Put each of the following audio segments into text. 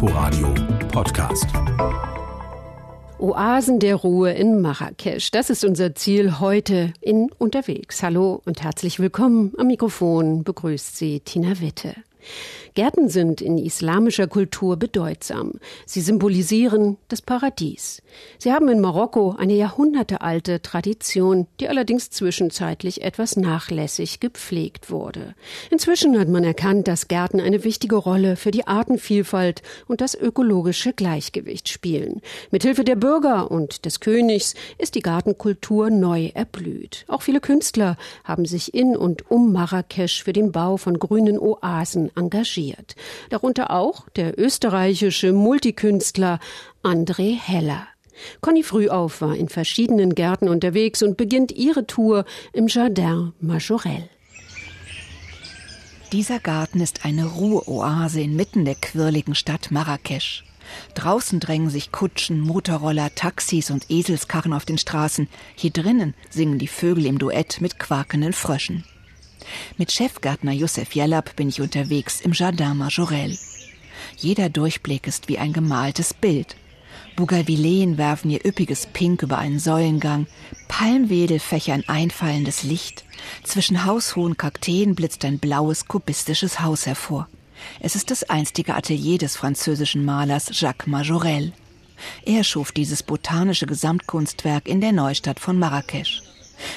Inforadio Podcast. Oasen der Ruhe in Marrakesch. Das ist unser Ziel heute in Unterwegs. Hallo und herzlich willkommen. Am Mikrofon begrüßt Sie Tina Witte. Gärten sind in islamischer Kultur bedeutsam. Sie symbolisieren das Paradies. Sie haben in Marokko eine jahrhundertealte Tradition, die allerdings zwischenzeitlich etwas nachlässig gepflegt wurde. Inzwischen hat man erkannt, dass Gärten eine wichtige Rolle für die Artenvielfalt und das ökologische Gleichgewicht spielen. Mithilfe der Bürger und des Königs ist die Gartenkultur neu erblüht. Auch viele Künstler haben sich in und um Marrakesch für den Bau von grünen Oasen engagiert engagiert. Darunter auch der österreichische Multikünstler André Heller. Conny Frühauf war in verschiedenen Gärten unterwegs und beginnt ihre Tour im Jardin Majorel. Dieser Garten ist eine Ruheoase inmitten der quirligen Stadt Marrakesch. Draußen drängen sich Kutschen, Motorroller, Taxis und Eselskarren auf den Straßen. Hier drinnen singen die Vögel im Duett mit quakenden Fröschen. Mit Chefgärtner Josef Jellab bin ich unterwegs im Jardin Majorel. Jeder Durchblick ist wie ein gemaltes Bild. Bougainvilleen werfen ihr üppiges Pink über einen Säulengang, Palmwedel fächern einfallendes Licht, zwischen haushohen Kakteen blitzt ein blaues kubistisches Haus hervor. Es ist das einstige Atelier des französischen Malers Jacques Majorel. Er schuf dieses botanische Gesamtkunstwerk in der Neustadt von Marrakesch.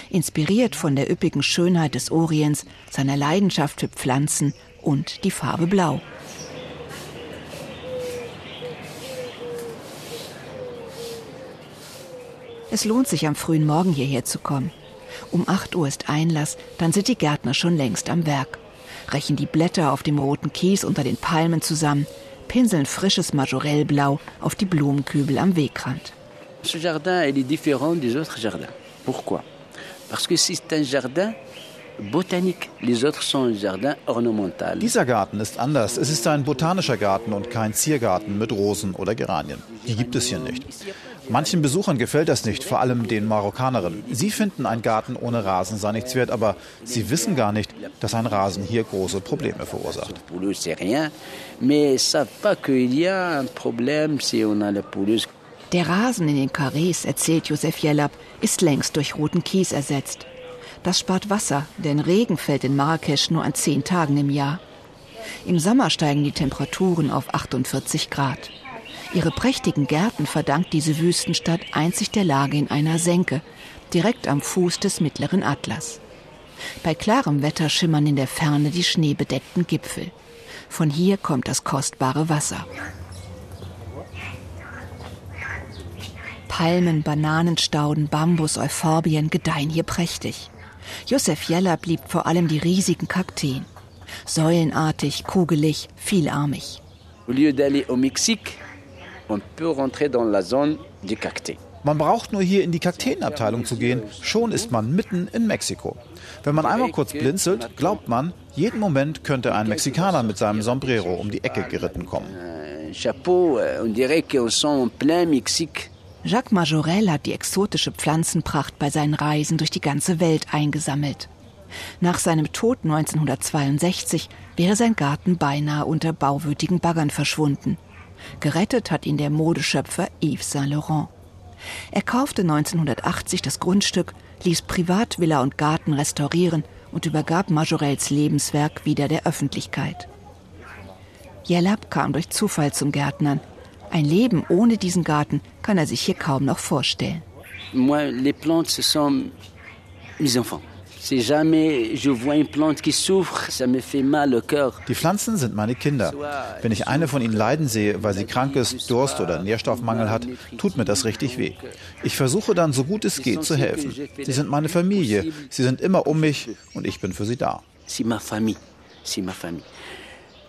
Inspiriert von der üppigen Schönheit des Orients, seiner Leidenschaft für Pflanzen und die Farbe Blau. Es lohnt sich am frühen Morgen hierher zu kommen. Um 8 Uhr ist Einlass, dann sind die Gärtner schon längst am Werk. Rächen die Blätter auf dem roten Kies unter den Palmen zusammen, pinseln frisches Majorellblau auf die Blumenkübel am Wegrand. Ce jardin, il est différent des autres jardins. Pourquoi Parce que c'est un jardin botanique. Les autres sont un jardin ornemental. Dieser Garten ist anders. Es ist ein botanischer Garten und kein Ziergarten mit Rosen oder Geranien. Die gibt es hier nicht. Manchen Besuchern gefällt das nicht, vor allem den Marokkanerinnen. Sie finden, ein Garten ohne Rasen sei nichts wert, aber sie wissen gar nicht, dass ein Rasen hier große Probleme verursacht. Der Rasen in den Karrees, erzählt Josef Jellab, ist längst durch roten Kies ersetzt. Das spart Wasser, denn Regen fällt in Marrakesch nur an zehn Tagen im Jahr. Im Sommer steigen die Temperaturen auf 48 Grad. Ihre prächtigen Gärten verdankt diese Wüstenstadt einzig der Lage in einer Senke, direkt am Fuß des mittleren Atlas. Bei klarem Wetter schimmern in der Ferne die schneebedeckten Gipfel. Von hier kommt das kostbare Wasser. Palmen, Bananenstauden, Bambus, Euphorbien gedeihen hier prächtig. Josef Jeller blieb vor allem die riesigen Kakteen. Säulenartig, kugelig, vielarmig. Man braucht nur hier in die Kakteenabteilung zu gehen, schon ist man mitten in Mexiko. Wenn man einmal kurz blinzelt, glaubt man, jeden Moment könnte ein Mexikaner mit seinem Sombrero um die Ecke geritten kommen. Chapeau, on dirait qu'on sent en plein Mexique. Jacques Majorel hat die exotische Pflanzenpracht bei seinen Reisen durch die ganze Welt eingesammelt. Nach seinem Tod 1962 wäre sein Garten beinahe unter bauwütigen Baggern verschwunden. Gerettet hat ihn der Modeschöpfer Yves Saint Laurent. Er kaufte 1980 das Grundstück, ließ Privatvilla und Garten restaurieren und übergab Majorels Lebenswerk wieder der Öffentlichkeit. Jellab kam durch Zufall zum Gärtnern. Ein Leben ohne diesen Garten kann er sich hier kaum noch vorstellen. Moi, les plantes, ce sont mes enfants. Die Pflanzen sind meine Kinder. Wenn ich eine von ihnen leiden sehe, weil sie krank ist, Durst oder Nährstoffmangel hat, tut mir das richtig weh. Ich versuche dann, so gut es geht, zu helfen. Sie sind meine Familie. Sie sind immer um mich und ich bin für sie da. C'est ma famille. C'est ma famille.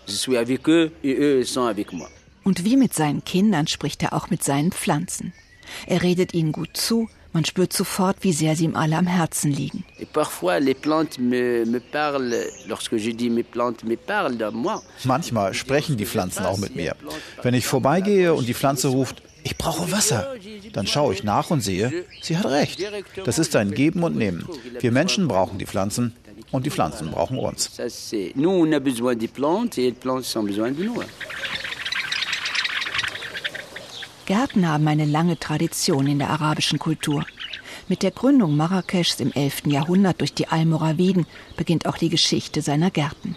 Je suis avec eux et eux sont avec moi. Und wie mit seinen Kindern spricht er auch mit seinen Pflanzen. Er redet ihnen gut zu, man spürt sofort, wie sehr sie ihm alle am Herzen liegen. Manchmal sprechen die Pflanzen auch mit mir. Wenn ich vorbeigehe und die Pflanze ruft, ich brauche Wasser, dann schaue ich nach und sehe, sie hat recht. Das ist ein Geben und Nehmen. Wir Menschen brauchen die Pflanzen und die Pflanzen brauchen uns. Gärten haben eine lange Tradition in der arabischen Kultur. Mit der Gründung Marrakeschs im 11. Jahrhundert durch die Almoraviden beginnt auch die Geschichte seiner Gärten.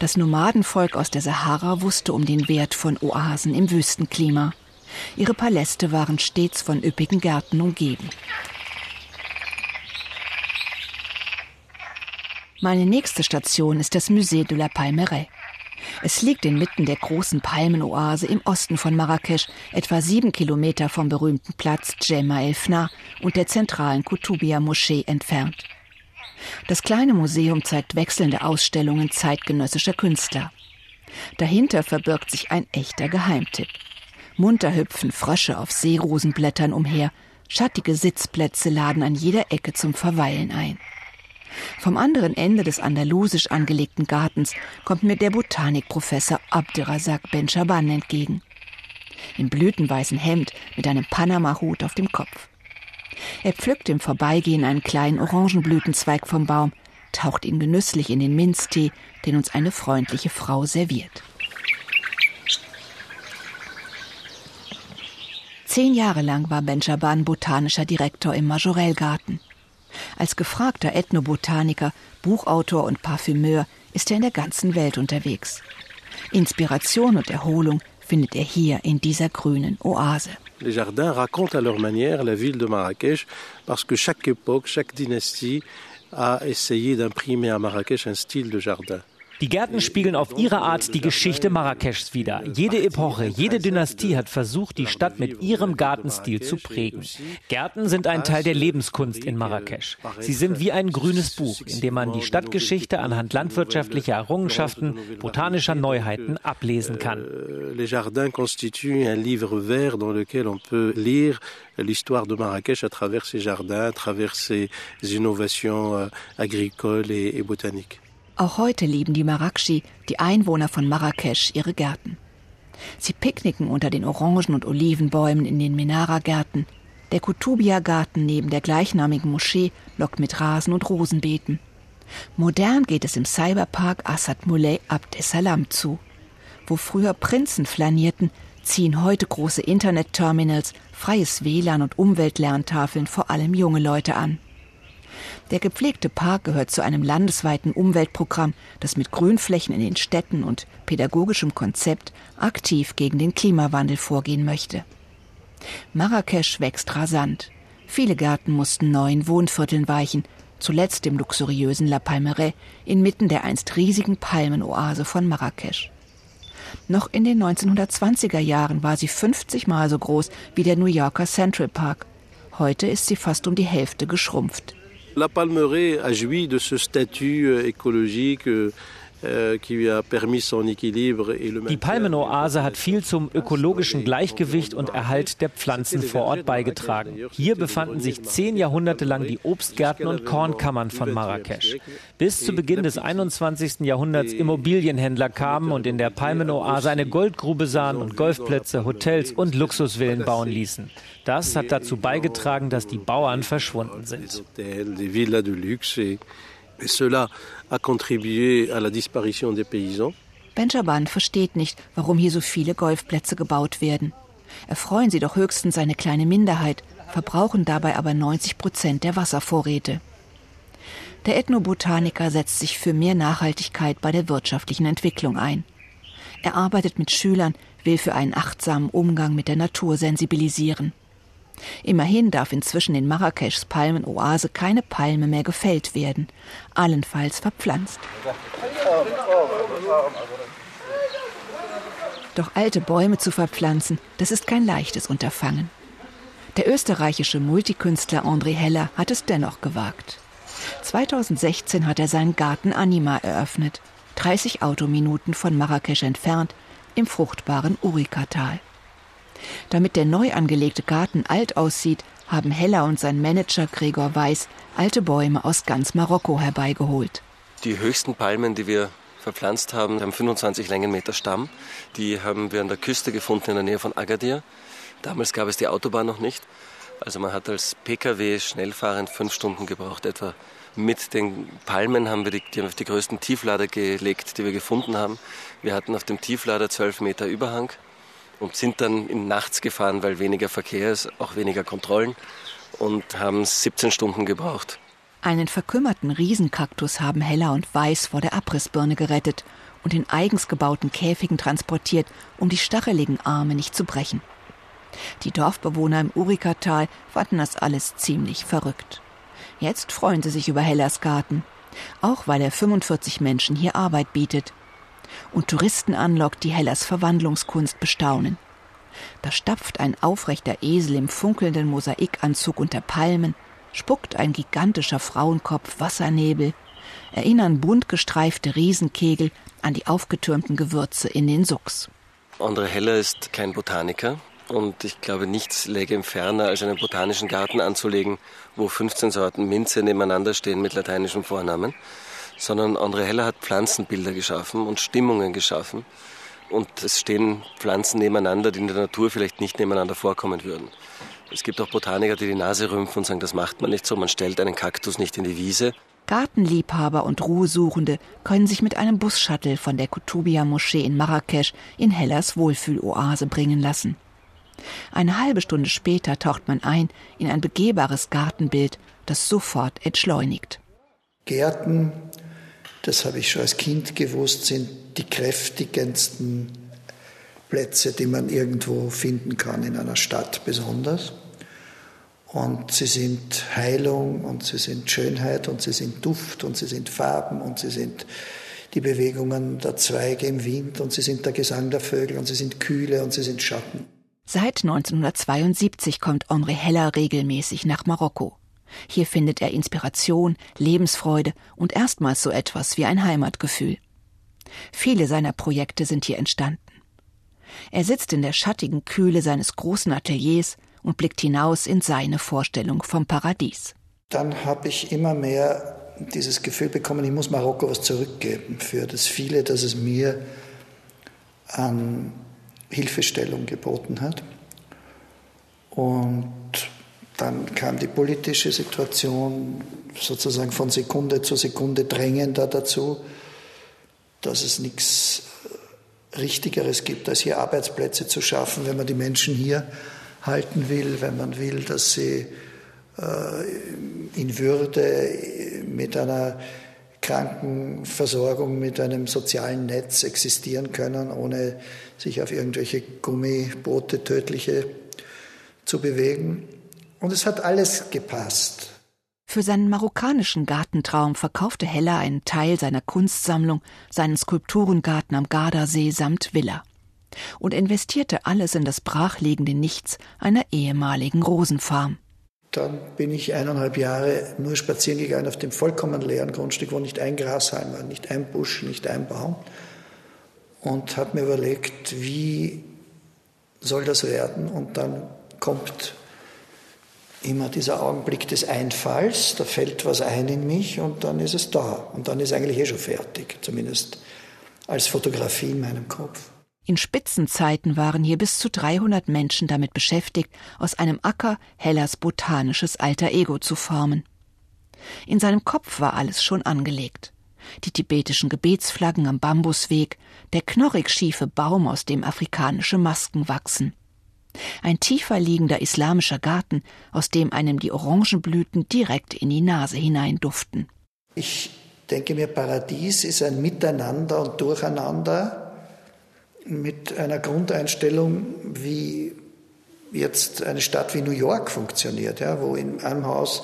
Das Nomadenvolk aus der Sahara wusste um den Wert von Oasen im Wüstenklima. Ihre Paläste waren stets von üppigen Gärten umgeben. Meine nächste Station ist das Musée de la Palmeraie. Es liegt inmitten der großen Palmenoase im Osten von Marrakesch, etwa sieben Kilometer vom berühmten Platz Djemma el Fna und der zentralen Kutubia-Moschee entfernt. Das kleine Museum zeigt wechselnde Ausstellungen zeitgenössischer Künstler. Dahinter verbirgt sich ein echter Geheimtipp. Munter hüpfen Frösche auf Seerosenblättern umher, schattige Sitzplätze laden an jeder Ecke zum Verweilen ein. Vom anderen Ende des andalusisch angelegten Gartens kommt mir der Botanikprofessor Abderrazak Ben-Shaban entgegen. Im blütenweißen Hemd mit einem Panama-Hut auf dem Kopf. Er pflückt im Vorbeigehen einen kleinen Orangenblütenzweig vom Baum, taucht ihn genüsslich in den Minztee, den uns eine freundliche Frau serviert. Zehn Jahre lang war Ben-Shaban botanischer Direktor im Majorellgarten. Als gefragter Ethnobotaniker, Buchautor und Parfümeur ist er in der ganzen Welt unterwegs. Inspiration und Erholung findet er hier in dieser grünen Oase. Les jardins racontent à leur manière la ville de Marrakech parce que chaque époque, chaque dynastie a essayé d'imprimer à Marrakech un style de jardin. Die Gärten spiegeln auf ihre Art die Geschichte Marrakeschs wider. Jede Epoche, jede Dynastie hat versucht, die Stadt mit ihrem Gartenstil zu prägen. Gärten sind ein Teil der Lebenskunst in Marrakesch. Sie sind wie ein grünes Buch, in dem man die Stadtgeschichte anhand landwirtschaftlicher Errungenschaften, botanischer Neuheiten ablesen kann. Euh, les jardins constituent un livre vert dans lequel on peut lire l'histoire de Marrakech à travers ses jardins, à travers ses innovations euh, agricoles et botaniques. Auch heute lieben die Marakshi, die Einwohner von Marrakesch, ihre Gärten. Sie picknicken unter den Orangen- und Olivenbäumen in den Menara-Gärten. Der Kutubia-Garten neben der gleichnamigen Moschee lockt mit Rasen und Rosenbeeten. Modern geht es im Cyberpark Assad Moulay Abd es Salam zu. Wo früher Prinzen flanierten, ziehen heute große Internetterminals, freies WLAN und Umweltlerntafeln vor allem junge Leute an. Der gepflegte Park gehört zu einem landesweiten Umweltprogramm, das mit Grünflächen in den Städten und pädagogischem Konzept aktiv gegen den Klimawandel vorgehen möchte. Marrakesch wächst rasant. Viele Gärten mussten neuen Wohnvierteln weichen, zuletzt im luxuriösen La Palmeraie inmitten der einst riesigen Palmenoase von Marrakesch. Noch in den 1920er Jahren war sie 50 Mal so groß wie der New Yorker Central Park. Heute ist sie fast um die Hälfte geschrumpft. La Palmeraie a joui de ce statut euh, écologique euh, die Palmenoase hat viel zum ökologischen Gleichgewicht und Erhalt der Pflanzen vor Ort beigetragen. Hier befanden sich zehn Jahrhunderte lang die Obstgärten und Kornkammern von Marrakesch. Bis zu Beginn des 21. Jahrhunderts Immobilienhändler kamen und in der Palmenoase eine Goldgrube sahen und Golfplätze, Hotels und Luxusvillen bauen ließen. Das hat dazu beigetragen, dass die Bauern verschwunden sind. Et cela versteht nicht, warum hier so viele Golfplätze gebaut werden. Erfreuen sie doch höchstens eine kleine Minderheit, verbrauchen dabei aber 90 Prozent der Wasservorräte. Der Ethnobotaniker setzt sich für mehr Nachhaltigkeit bei der wirtschaftlichen Entwicklung ein. Er arbeitet mit Schülern, will für einen achtsamen Umgang mit der Natur sensibilisieren. Immerhin darf inzwischen in Marrakeschs Palmenoase keine Palme mehr gefällt werden, allenfalls verpflanzt. Doch alte Bäume zu verpflanzen, das ist kein leichtes Unterfangen. Der österreichische Multikünstler André Heller hat es dennoch gewagt. 2016 hat er seinen Garten Anima eröffnet, 30 Autominuten von Marrakesch entfernt, im fruchtbaren Urikatal. Damit der neu angelegte Garten alt aussieht, haben Heller und sein Manager Gregor Weiß alte Bäume aus ganz Marokko herbeigeholt. Die höchsten Palmen, die wir verpflanzt haben, haben 25 Längenmeter Stamm. Die haben wir an der Küste gefunden in der Nähe von Agadir. Damals gab es die Autobahn noch nicht. Also man hat als Pkw schnellfahrend fünf Stunden gebraucht etwa. Mit den Palmen haben wir die, die, die größten Tieflader gelegt, die wir gefunden haben. Wir hatten auf dem Tieflader zwölf Meter Überhang und sind dann in nachts gefahren, weil weniger Verkehr ist, auch weniger Kontrollen und haben 17 Stunden gebraucht. Einen verkümmerten Riesenkaktus haben Heller und Weiß vor der Abrissbirne gerettet und in eigens gebauten Käfigen transportiert, um die stacheligen Arme nicht zu brechen. Die Dorfbewohner im Urikatal fanden das alles ziemlich verrückt. Jetzt freuen sie sich über Hellers Garten, auch weil er 45 Menschen hier Arbeit bietet und Touristen anlockt, die Hellers Verwandlungskunst bestaunen. Da stapft ein aufrechter Esel im funkelnden Mosaikanzug unter Palmen, spuckt ein gigantischer Frauenkopf Wassernebel, erinnern bunt gestreifte Riesenkegel an die aufgetürmten Gewürze in den Sucks. André Heller ist kein Botaniker und ich glaube, nichts läge ihm ferner, als einen botanischen Garten anzulegen, wo 15 Sorten Minze nebeneinander stehen mit lateinischem Vornamen, sondern André Heller hat Pflanzenbilder geschaffen und Stimmungen geschaffen. Und es stehen Pflanzen nebeneinander, die in der Natur vielleicht nicht nebeneinander vorkommen würden. Es gibt auch Botaniker, die die Nase rümpfen und sagen, das macht man nicht so, man stellt einen Kaktus nicht in die Wiese. Gartenliebhaber und Ruhesuchende können sich mit einem Busshuttle von der Kutubia-Moschee in Marrakesch in Hellers Wohlfühloase bringen lassen. Eine halbe Stunde später taucht man ein in ein begehbares Gartenbild, das sofort entschleunigt. Gärten, das habe ich schon als Kind gewusst, sind die kräftigendsten Plätze, die man irgendwo finden kann, in einer Stadt besonders. Und sie sind Heilung und sie sind Schönheit und sie sind Duft und sie sind Farben und sie sind die Bewegungen der Zweige im Wind und sie sind der Gesang der Vögel und sie sind Kühle und sie sind Schatten. Seit 1972 kommt Henri Heller regelmäßig nach Marokko. Hier findet er Inspiration, Lebensfreude und erstmals so etwas wie ein Heimatgefühl. Viele seiner Projekte sind hier entstanden. Er sitzt in der schattigen Kühle seines großen Ateliers und blickt hinaus in seine Vorstellung vom Paradies. Dann habe ich immer mehr dieses Gefühl bekommen, ich muss Marokko was zurückgeben für das viele, das es mir an Hilfestellung geboten hat. Und dann kam die politische Situation sozusagen von Sekunde zu Sekunde drängender dazu, dass es nichts Richtigeres gibt, als hier Arbeitsplätze zu schaffen, wenn man die Menschen hier halten will, wenn man will, dass sie äh, in Würde mit einer Krankenversorgung, mit einem sozialen Netz existieren können, ohne sich auf irgendwelche Gummiboote tödliche zu bewegen. Und es hat alles gepasst. Für seinen marokkanischen Gartentraum verkaufte Heller einen Teil seiner Kunstsammlung, seinen Skulpturengarten am Gardasee samt Villa und investierte alles in das brachliegende Nichts einer ehemaligen Rosenfarm. Dann bin ich eineinhalb Jahre nur spazieren gegangen auf dem vollkommen leeren Grundstück, wo nicht ein Grashalm war, nicht ein Busch, nicht ein Baum. Und habe mir überlegt, wie soll das werden? Und dann kommt immer dieser Augenblick des Einfalls, da fällt was ein in mich und dann ist es da. Und dann ist eigentlich eh schon fertig, zumindest als Fotografie in meinem Kopf. In Spitzenzeiten waren hier bis zu 300 Menschen damit beschäftigt, aus einem Acker Hellas botanisches alter Ego zu formen. In seinem Kopf war alles schon angelegt. Die tibetischen Gebetsflaggen am Bambusweg, der knorrig schiefe Baum, aus dem afrikanische Masken wachsen. Ein tiefer liegender islamischer Garten, aus dem einem die Orangenblüten direkt in die Nase hinein duften. Ich denke mir, Paradies ist ein Miteinander und Durcheinander mit einer Grundeinstellung, wie jetzt eine Stadt wie New York funktioniert, ja, wo in einem Haus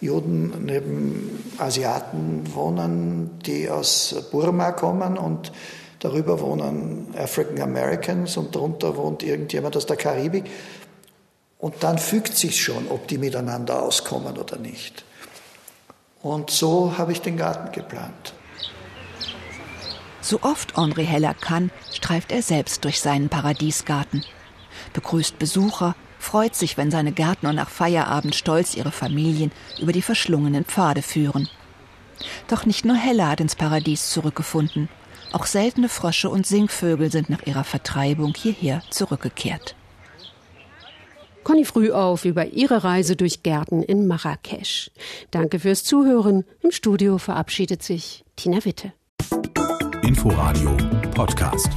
Juden neben Asiaten wohnen, die aus Burma kommen und darüber wohnen African Americans und darunter wohnt irgendjemand aus der Karibik. Und dann fügt sich schon, ob die miteinander auskommen oder nicht. Und so habe ich den Garten geplant. So oft Henri Heller kann, streift er selbst durch seinen Paradiesgarten, begrüßt Besucher, freut sich, wenn seine Gärtner nach Feierabend stolz ihre Familien über die verschlungenen Pfade führen. Doch nicht nur Heller hat ins Paradies zurückgefunden, auch seltene Frösche und Singvögel sind nach ihrer Vertreibung hierher zurückgekehrt. Conny früh auf über ihre Reise durch Gärten in Marrakesch. Danke fürs Zuhören. Im Studio verabschiedet sich Tina Witte. Inforadio Podcast.